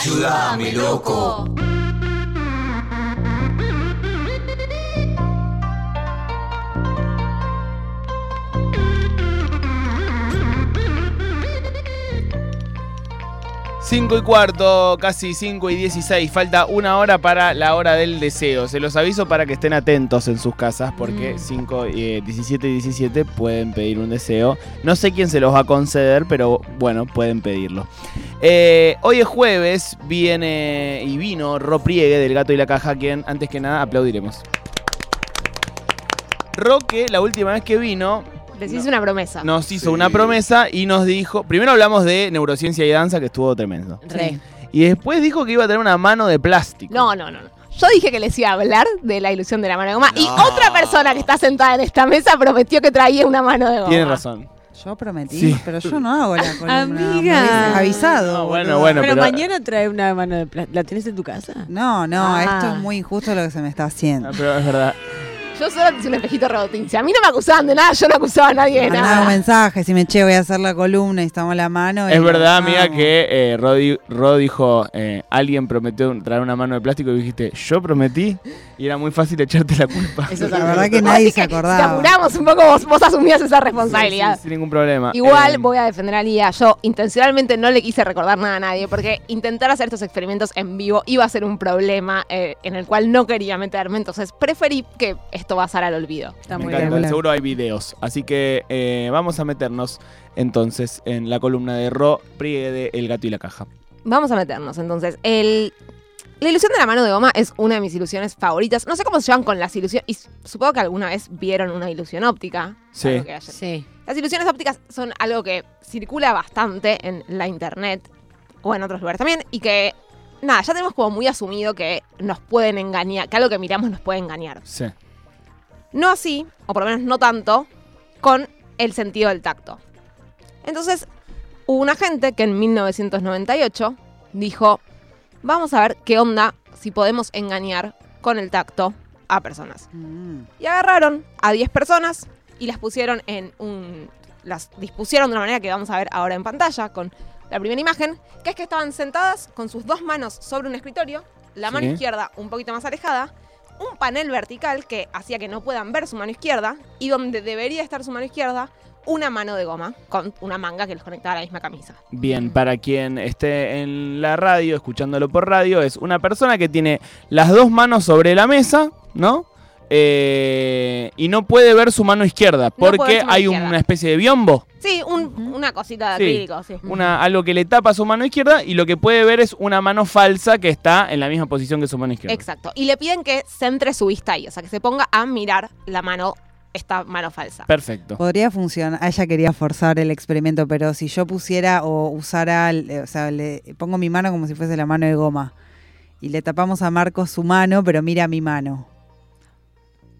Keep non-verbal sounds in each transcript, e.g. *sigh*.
Ayúdame, loco. Cinco y cuarto, casi 5 y 16. Falta una hora para la hora del deseo. Se los aviso para que estén atentos en sus casas porque 5, 17 y 17 pueden pedir un deseo. No sé quién se los va a conceder, pero bueno, pueden pedirlo. Eh, hoy es jueves, viene y vino Ro Priegue del Gato y la Caja, quien antes que nada aplaudiremos. Roque, la última vez que vino, Les hice una promesa. nos hizo una promesa y nos dijo. Primero hablamos de neurociencia y danza, que estuvo tremendo. Re. Y después dijo que iba a tener una mano de plástico. No, no, no, no. Yo dije que les iba a hablar de la ilusión de la mano de goma. Y otra persona que está sentada en esta mesa prometió que traía una mano de goma. Tiene razón. Yo prometí, Sí. pero yo no hago la columna. Amiga. Avisado. No, bueno, bueno. pero, pero- mañana trae una mano de plástico. ¿La tenés en tu casa? No, no, Ah. esto es muy injusto lo que se me está haciendo. Ah, pero es verdad. Yo solo te hice un espejito rebotín. Si a mí no me acusaban de nada, yo no acusaba a nadie de Mandaba un nada. mensaje, si me che, voy a hacer la columna y estamos la mano. Es verdad, amiga, que eh, Ro, di- Ro dijo, eh, alguien prometió traer una mano de plástico y dijiste, yo prometí, y era muy fácil echarte la culpa. Eso La verdad que Así nadie que se Si acordaba. apuramos un poco, vos, vos asumías esa responsabilidad. sí, sin ningún problema. Igual Eh, voy a defender a Lía. Yo intencionalmente no le quise recordar nada a nadie porque intentar hacer estos experimentos en vivo iba a ser un problema eh, en el cual no quería meterme. Entonces preferí que esto pasara al olvido. Está me muy encanta, bien. seguro hay videos. Así que eh, vamos a meternos entonces en la columna de Ro Priegue de El Gato y la Caja. Vamos a meternos entonces. El, la ilusión de la mano de goma es una de mis ilusiones favoritas. No sé cómo se llevan con las ilusiones. Y supongo que alguna vez vieron una ilusión óptica. Sí. Sí. Las ilusiones ópticas son algo que circula bastante en la internet o en otros lugares también y que, nada, ya tenemos como muy asumido que nos pueden engañar, que algo que miramos nos puede engañar. Sí. No así, o por lo menos no tanto, con el sentido del tacto. Entonces, hubo una gente que en 1998 dijo, vamos a ver qué onda si podemos engañar con el tacto a personas. Mm. Y agarraron a 10 personas y las pusieron en un. las dispusieron de una manera que vamos a ver ahora en pantalla con la primera imagen, que es que estaban sentadas con sus dos manos sobre un escritorio, la mano Sí. izquierda un poquito más alejada, un panel vertical que hacía que no puedan ver su mano izquierda, y donde debería estar su mano izquierda, una mano de goma con una manga que los conectaba a la misma camisa. Bien, para quien esté en la radio, escuchándolo por radio, es una persona que tiene las dos manos sobre la mesa, ¿no? Eh, y no puede ver su mano izquierda porque hay izquierda. una especie de biombo, Sí, un- una cosita de Sí. acrílico, sí. una, algo que le tapa su mano izquierda y lo que puede ver es una mano falsa que está en la misma posición que su mano izquierda. Exacto. Y le piden que centre su vista ahí, o sea, que se ponga a mirar la mano, esta mano falsa. Perfecto. Podría funcionar. Ella quería forzar el experimento, pero si yo pusiera o usara, eh, o sea, le pongo mi mano como si fuese la mano de goma y le tapamos a Marcos su mano, pero mira mi mano.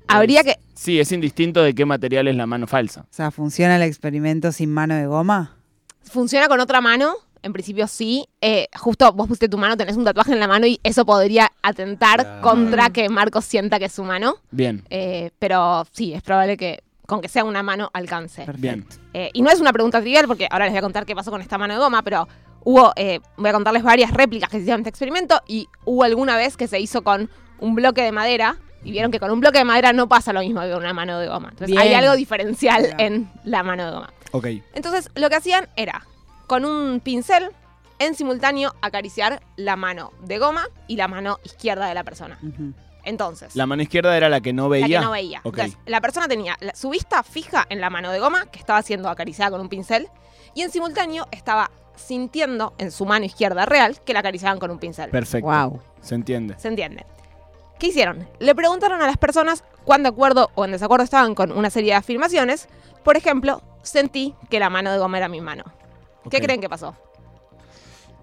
Habría que. Sí, es indistinto de qué material es la mano falsa. O sea, ¿funciona el experimento sin mano de goma? ¿Funciona con otra mano? En principio sí. Eh, justo vos pusiste tu mano, tenés un tatuaje en la mano y eso podría atentar Claro. contra que Marcos sienta que es su mano. Bien, Eh, pero sí, es probable que con que sea una mano alcance. Bien. Eh, y no es una pregunta trivial porque ahora les voy a contar qué pasó con esta mano de goma, pero hubo, eh, voy a contarles varias réplicas que se hicieron de este experimento y hubo alguna vez que se hizo con un bloque de madera y vieron que con un bloque de madera no pasa lo mismo que con una mano de goma. Entonces hay Bien. algo diferencial Claro. en la mano de goma. Ok. Entonces lo que hacían era con un pincel en simultáneo acariciar la mano de goma y la mano izquierda de la persona. Ujú. Entonces, La mano izquierda era la que no la veía. que no veía. Ok. Entonces, la persona tenía la- su vista fija en la mano de goma, que estaba siendo acariciada con un pincel, y en simultáneo estaba sintiendo en su mano izquierda real que la acariciaban con un pincel. Perfecto. Wow. Se entiende. ¿Se entiende? ¿Qué hicieron? Le preguntaron a las personas cuán de acuerdo o en desacuerdo estaban con una serie de afirmaciones. Por ejemplo, sentí que la mano de goma era mi mano. ¿Qué creen que pasó?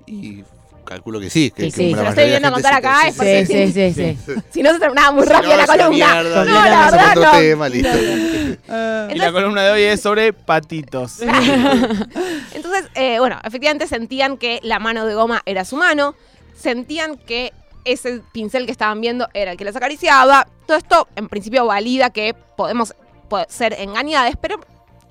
Y calculo que sí. Que, Sí, que sí. la Se lo estoy viendo gente contar acá, sí, es sí, porque- Sí, sí, sí, sí. *laughs* Si no se terminaba muy Si rápido no, la columna. mierda, no, la a verdad otro no. tema, listo. *laughs* Y la columna de hoy es sobre patitos. *laughs* Entonces, eh, bueno, efectivamente sentían que la mano de goma era su mano, sentían que ese pincel que estaban viendo era el que les acariciaba. Todo esto, en principio, valida que podemos po- ser engañadas, pero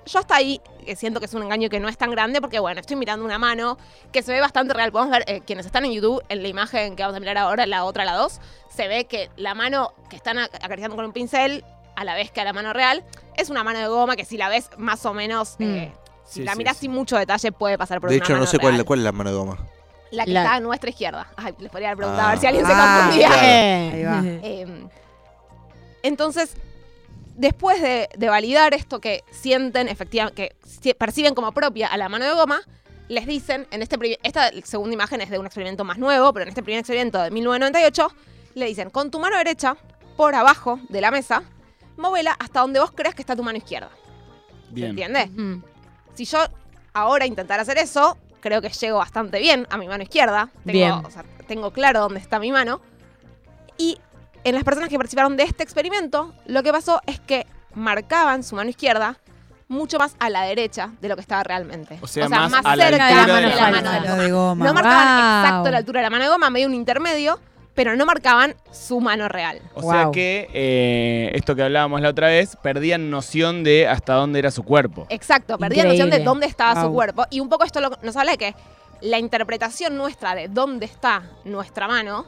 yo hasta ahí que siento que es un engaño que no es tan grande porque, bueno, estoy mirando una mano que se ve bastante real. Podemos ver, eh, quienes están en YouTube, en la imagen que vamos a mirar ahora, la otra, la 2, se ve que la mano que están ac- acariciando con un pincel, a la vez que a la mano real, es una mano de goma que si la ves más o menos, eh, si Sí, la sí, miras sí. sin mucho detalle puede pasar por De una hecho, no sé cuál es la mano de goma. La que La- está a nuestra izquierda. Ay, les podría haber preguntado a Ah. ver si alguien se Ah, confundía. claro. Ahí va. *laughs* Eh, entonces, después de, de validar esto que sienten, efectivamente, que perciben como propia a la mano de goma, les dicen, en este esta segunda imagen es de un experimento más nuevo, pero en este primer experimento de 1998, le dicen, con tu mano derecha, por abajo de la mesa, móvela hasta donde vos creas que está tu mano izquierda. ¿Se Bien. entiende? Mm. Si yo ahora intentara hacer eso, creo que llego bastante bien a mi mano izquierda. Tengo, Bien. o sea, tengo claro dónde está mi mano. Y en las personas que participaron de este experimento, lo que pasó es que marcaban su mano izquierda mucho más a la derecha de lo que estaba realmente. O sea, más a la cerca altura de de la la mano de goma. Mano de goma. No marcaban Wow. exacto la altura de la mano de goma, medio un intermedio, pero no marcaban su mano real. O sea que eh, esto que hablábamos la otra vez, perdían noción de hasta dónde era su cuerpo. Exacto, perdía noción de dónde estaba su cuerpo. Y un poco esto lo- nos habla de que la interpretación nuestra de dónde está nuestra mano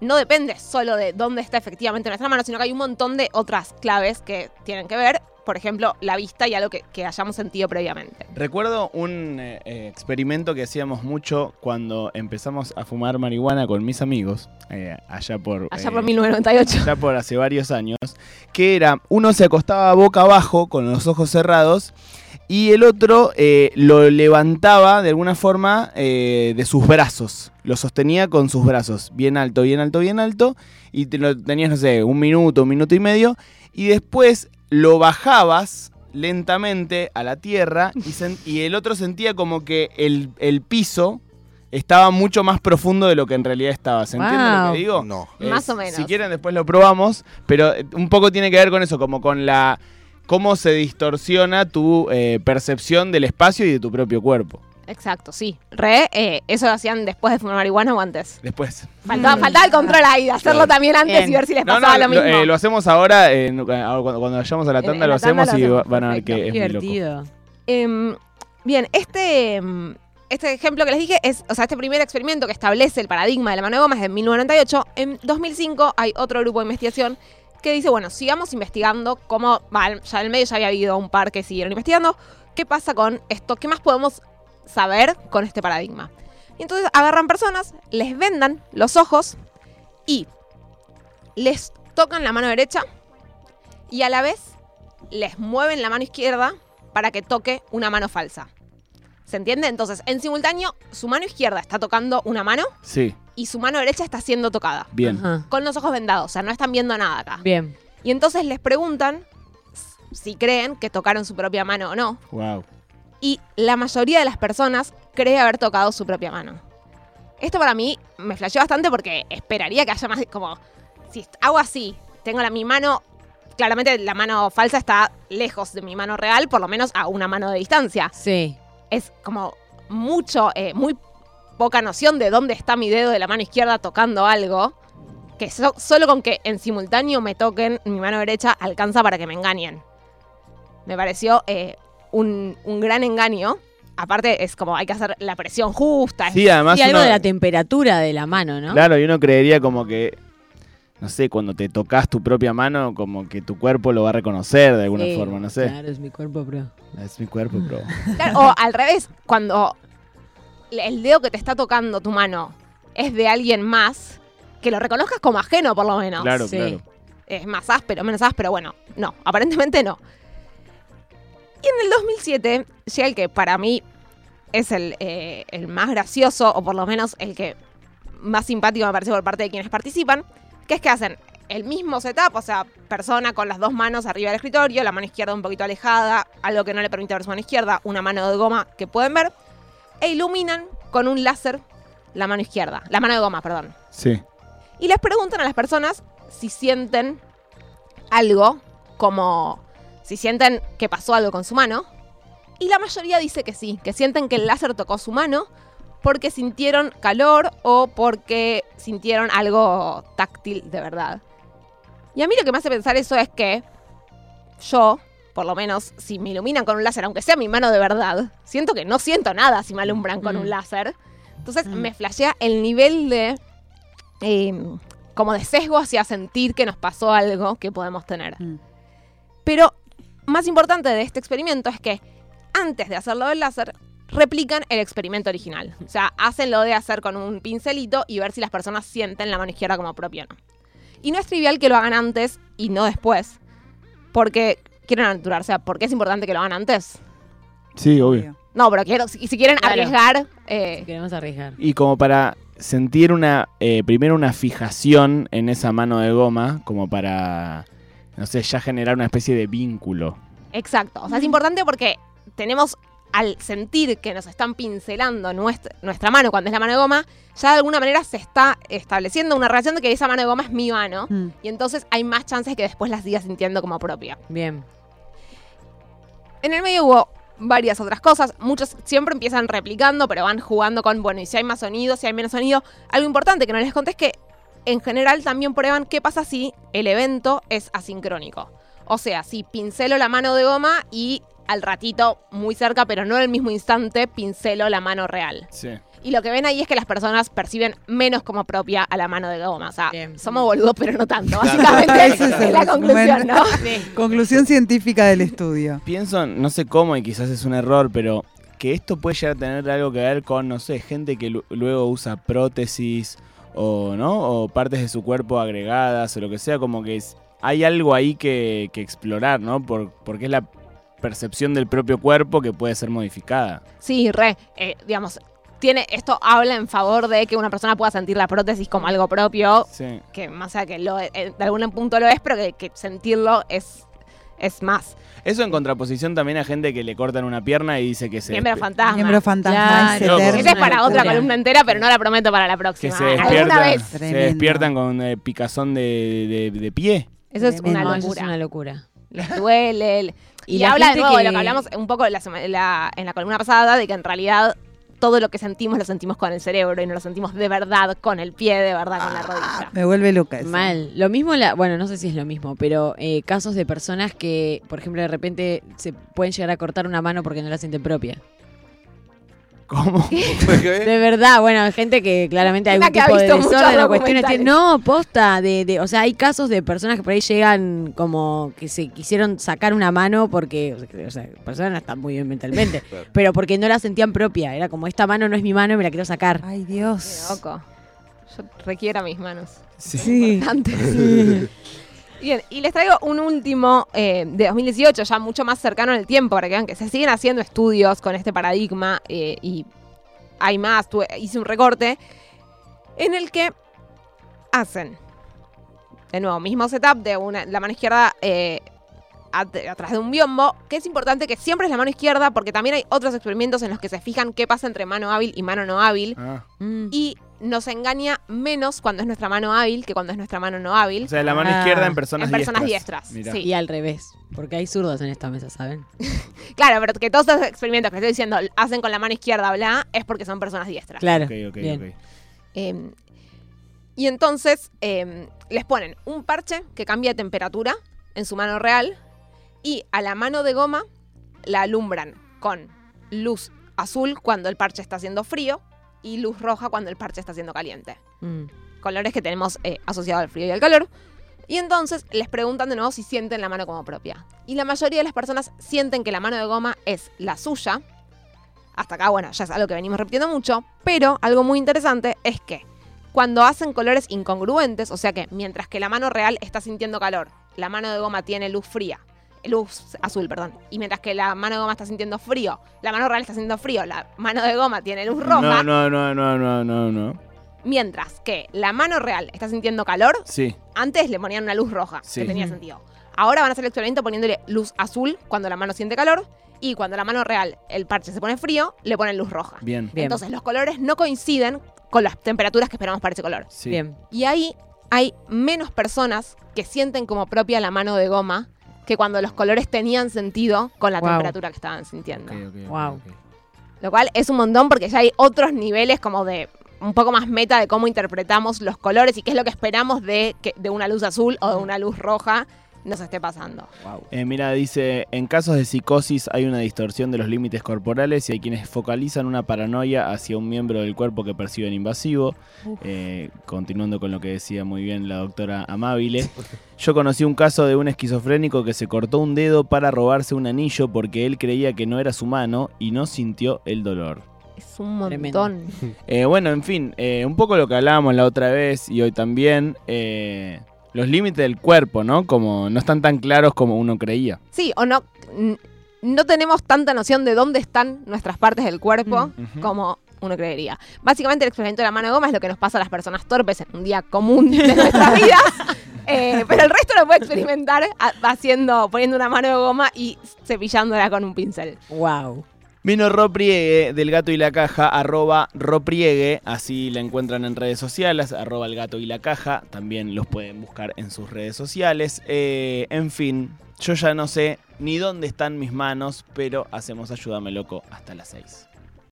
no depende solo de dónde está efectivamente nuestra mano, sino que hay un montón de otras claves que tienen que ver, por ejemplo, la vista y algo que, que hayamos sentido previamente. Recuerdo un eh, eh, experimento que hacíamos mucho cuando empezamos a fumar marihuana con mis amigos, eh, allá por... Allá por 1998. ya por hace varios años, que era, uno se acostaba boca abajo con los ojos cerrados y el otro eh, lo levantaba de alguna forma eh, de sus brazos, lo sostenía con sus brazos, bien alto, bien alto, bien alto, y te lo tenías, no sé, un minuto, un minuto y medio, y después lo bajabas lentamente a la tierra y, el otro sentía como que el, el piso estaba mucho más profundo de lo que en realidad estaba. ¿Se entiende lo que digo? No. Más o menos. Si quieren después lo probamos, pero eh, un poco tiene que ver con eso, como con la cómo se distorsiona tu eh, percepción del espacio y de tu propio cuerpo. Exacto, sí. Re, eh, eso lo hacían después de fumar marihuana o antes. Después. Faltaba, Mm. faltaba el control ahí, de hacerlo Claro. también antes Bien. y ver si les No, pasaba no, lo mismo. eh, lo hacemos ahora, eh, ahora cuando, cuando vayamos a la tanda en lo la tanda hacemos y van a ver que es muy loco. Divertido. Em, bien, este, em, este ejemplo que les dije es, o sea, este primer experimento que establece el paradigma de la mano de goma es de 1998. En 2005 hay otro grupo de investigación que dice, bueno, sigamos investigando cómo, va, ya en el medio ya había habido un par que siguieron investigando, qué pasa con esto, qué más podemos saber con este paradigma. Y entonces agarran personas, les vendan los ojos y les tocan la mano derecha y a la vez les mueven la mano izquierda para que toque una mano falsa. ¿Se entiende? Entonces, en simultáneo, su mano izquierda está tocando una mano Sí, y su mano derecha está siendo tocada. bien. Ajá. Con los ojos vendados, o sea, no están viendo nada acá. Bien. Y entonces les preguntan si creen que tocaron su propia mano o no. Wow. Y la mayoría de las personas cree haber tocado su propia mano. Esto para mí me flasheó bastante porque esperaría que haya más como... Si hago así, tengo la, mi mano... Claramente la mano falsa está lejos de mi mano real, por lo menos a una mano de distancia. Sí. Es como mucho, eh, muy poca noción de dónde está mi dedo de la mano izquierda tocando algo. Que so- solo con que en simultáneo me toquen mi mano derecha alcanza para que me engañen. Me pareció eh, un, un gran engaño. Aparte, es como hay que hacer la presión justa. Sí, además Y algo uno- de la temperatura de la mano, ¿no? Claro, y uno creería como que, no sé, cuando te tocas tu propia mano, como que tu cuerpo lo va a reconocer de alguna Sí, forma, no sé. Claro, es mi cuerpo, bro. Es mi cuerpo, pero... Claro, o al revés, cuando el dedo que te está tocando tu mano es de alguien más, que lo reconozcas como ajeno por lo menos. Claro, sí. claro. es más áspero, menos áspero, bueno, no, aparentemente no. Y en el 2007 llega el que para mí es el, eh, el más gracioso, o por lo menos el que más simpático me parece por parte de quienes participan, que es que hacen el mismo setup, o sea, persona con las dos manos arriba del escritorio, la mano izquierda un poquito alejada, algo que no le permite ver su mano izquierda, una mano de goma que pueden ver, e iluminan con un láser la mano izquierda, la mano de goma, perdón Sí. y les preguntan a las personas si sienten algo, como si sienten que pasó algo con su mano. Y la mayoría dice que sí, que sienten que el láser tocó su mano porque sintieron calor o porque sintieron algo táctil de verdad. Y a mí lo que me hace pensar eso es que yo por lo menos si me iluminan con un láser, aunque sea mi mano de verdad, siento que no siento nada si me alumbran con Mm. un láser. Entonces Mm. me flashea el nivel de. eh, como de sesgo hacia sentir que nos pasó algo que podemos tener. Mm. Pero más importante de este experimento es que antes de hacerlo del láser, replican el experimento original. O sea, hacen lo de hacer con un pincelito y ver si las personas sienten la mano izquierda como propia o no. Y no es trivial que lo hagan antes y no después. Porque quieren aventurar. O sea, ¿por qué es importante que lo hagan antes? Sí, obvio. No, pero quiero, si, si quieren Claro. arriesgar. eh, Queremos arriesgar. Y como para sentir una, eh, primero una fijación en esa mano de goma, como para, no sé, ya generar una especie de vínculo. Exacto. O sea, es importante porque tenemos, al sentir que nos están pincelando nuestra, nuestra mano cuando es la mano de goma, ya de alguna manera se está estableciendo una relación de que esa mano de goma es mi mano. Mm. Y entonces hay más chances que después la siga sintiendo como propia. Bien. En el medio hubo varias otras cosas. Muchos siempre empiezan replicando, pero van jugando con, bueno, y si hay más sonido, si hay menos sonido. Algo importante que no les conté es que en general también prueban qué pasa si el evento es asincrónico. O sea, si pincelo la mano de goma y al ratito, muy cerca, pero no en el mismo instante, pincelo la mano real. Sí. Y lo que ven ahí es que las personas perciben menos como propia a la mano de goma. O sea, Bien. somos boludos, pero no tanto. Básicamente, Ese es la conclusión. ¿no? *laughs* Conclusión científica del estudio. Pienso, no sé cómo y quizás es un error, pero que esto puede llegar a tener algo que ver con, no sé, gente que lu- luego usa prótesis o, ¿no? O partes de su cuerpo agregadas o lo que sea, como que es- hay algo ahí que, que explorar, ¿no? Por, porque es la percepción del propio cuerpo que puede ser modificada. Sí, re. eh, digamos, tiene, esto habla en favor de que una persona pueda sentir la prótesis como algo propio, Sí. que más allá que lo, eh, de algún punto lo es, pero que, que sentirlo es, es más. Eso en contraposición también a gente que le cortan una pierna y dice que se, Miembro fantasma. Miembro fantasma, Claro. Ese es para otra columna entera, pero no la prometo para la que próxima. se Alguna despiertan, vez. se despiertan con eh, picazón de, de- de pie. Eso es Tremendo. una locura. es una locura. Les duele. el- *laughs* Y, Y la habla de nuevo de que- lo que hablamos un poco la sema- la- en la columna pasada, de que en realidad todo lo que sentimos lo sentimos con el cerebro y no lo sentimos de verdad con el pie, de verdad con la rodilla. Me vuelve loca eso. Mal. Lo mismo, la, bueno, no sé si es lo mismo, pero eh, casos de personas que, por ejemplo, de repente se pueden llegar a cortar una mano porque no la sienten propia. ¿Cómo? *laughs* De verdad, bueno, gente que claramente hay algún que ha tipo de desorden o cuestiones. No, posta, de, de, o sea, hay casos de personas que por ahí llegan como que se quisieron sacar una mano porque, o sea, personas no están muy bien mentalmente, *laughs* Claro. pero porque no la sentían propia. Era como, esta mano no es mi mano y me la quiero sacar. Ay, Qué Dios. loco. Yo requiera mis manos. Sí. Antes. *laughs* Bien, y les traigo un último eh, de 2018, ya mucho más cercano en el tiempo, para que vean que se siguen haciendo estudios con este paradigma eh, y hay más. Hice un recorte en el que hacen, de nuevo, mismo setup de una, la mano izquierda eh, atrás de un biombo, que es importante que siempre es la mano izquierda, porque también hay otros experimentos en los que se fijan qué pasa entre mano hábil y mano no hábil, Ah. Mm. y nos engaña menos cuando es nuestra mano hábil que cuando es nuestra mano no hábil. O sea, la mano Ah. izquierda en personas En personas diestras. diestras, sí. Y al revés, porque hay zurdos en esta mesa, ¿saben? *laughs* Claro, pero que todos estos experimentos que estoy diciendo hacen con la mano izquierda, bla, es porque son personas diestras. Claro. Ok, ok, Bien. ok. Eh, y entonces eh, les ponen un parche que cambia de temperatura en su mano real y a la mano de goma la alumbran con luz azul cuando el parche está haciendo frío y luz roja cuando el parche está haciendo caliente. Mm. colores que tenemos eh, asociados al frío y al calor. Y entonces les preguntan de nuevo si sienten la mano como propia. Y la mayoría de las personas sienten que la mano de goma es la suya. Hasta acá, bueno, ya es algo que venimos repitiendo mucho. Pero algo muy interesante es que cuando hacen colores incongruentes, o sea que mientras que la mano real está sintiendo calor, la mano de goma tiene luz fría, luz azul, perdón, y mientras que la mano de goma está sintiendo frío, la mano real está sintiendo frío, la mano de goma tiene luz roja, No, no, no, no, no, no, no. mientras que la mano real está sintiendo calor, Sí. antes le ponían una luz roja, Sí. que tenía sentido. Ahora van a hacer el experimento poniéndole luz azul cuando la mano siente calor y cuando la mano real, el parche se pone frío, le ponen luz roja. Bien. Bien. Entonces los colores no coinciden con las temperaturas que esperamos para ese color. Sí. Bien. Y ahí hay menos personas que sienten como propia la mano de goma que cuando los colores tenían sentido con la Wow. temperatura que estaban sintiendo. Wow. Lo cual es un montón porque ya hay otros niveles como de un poco más meta de cómo interpretamos los colores y qué es lo que esperamos de, que- de una luz azul o de una luz roja. Nos esté pasando. Eh, mira, dice, en casos de psicosis hay una distorsión de los límites corporales y hay quienes focalizan una paranoia hacia un miembro del cuerpo que perciben invasivo. Eh, continuando con lo que decía muy bien la doctora Amabile. *laughs* Yo conocí un caso de un esquizofrénico que se cortó un dedo para robarse un anillo porque él creía que no era su mano y no sintió el dolor. Es un montón. Eh, bueno, en fin, eh, un poco lo que hablábamos la otra vez y hoy también, eh, los límites del cuerpo, ¿no? Como no están tan claros como uno creía. Sí, o no. No tenemos tanta noción de dónde están nuestras partes del cuerpo Ujú. como uno creería. Básicamente el experimento de la mano de goma es lo que nos pasa a las personas torpes en un día común de *laughs* nuestras vidas. Eh, pero el resto lo puede experimentar ha- haciendo, poniendo una mano de goma y cepillándola con un pincel. Wow. Vino Ropriegue del Gato y la Caja, arroba Ropriegue, así la encuentran en redes sociales, arroba el Gato y la Caja, también los pueden buscar en sus redes sociales. Eh, en fin, yo ya no sé ni dónde están mis manos, pero hacemos Ayúdame Loco hasta las 6.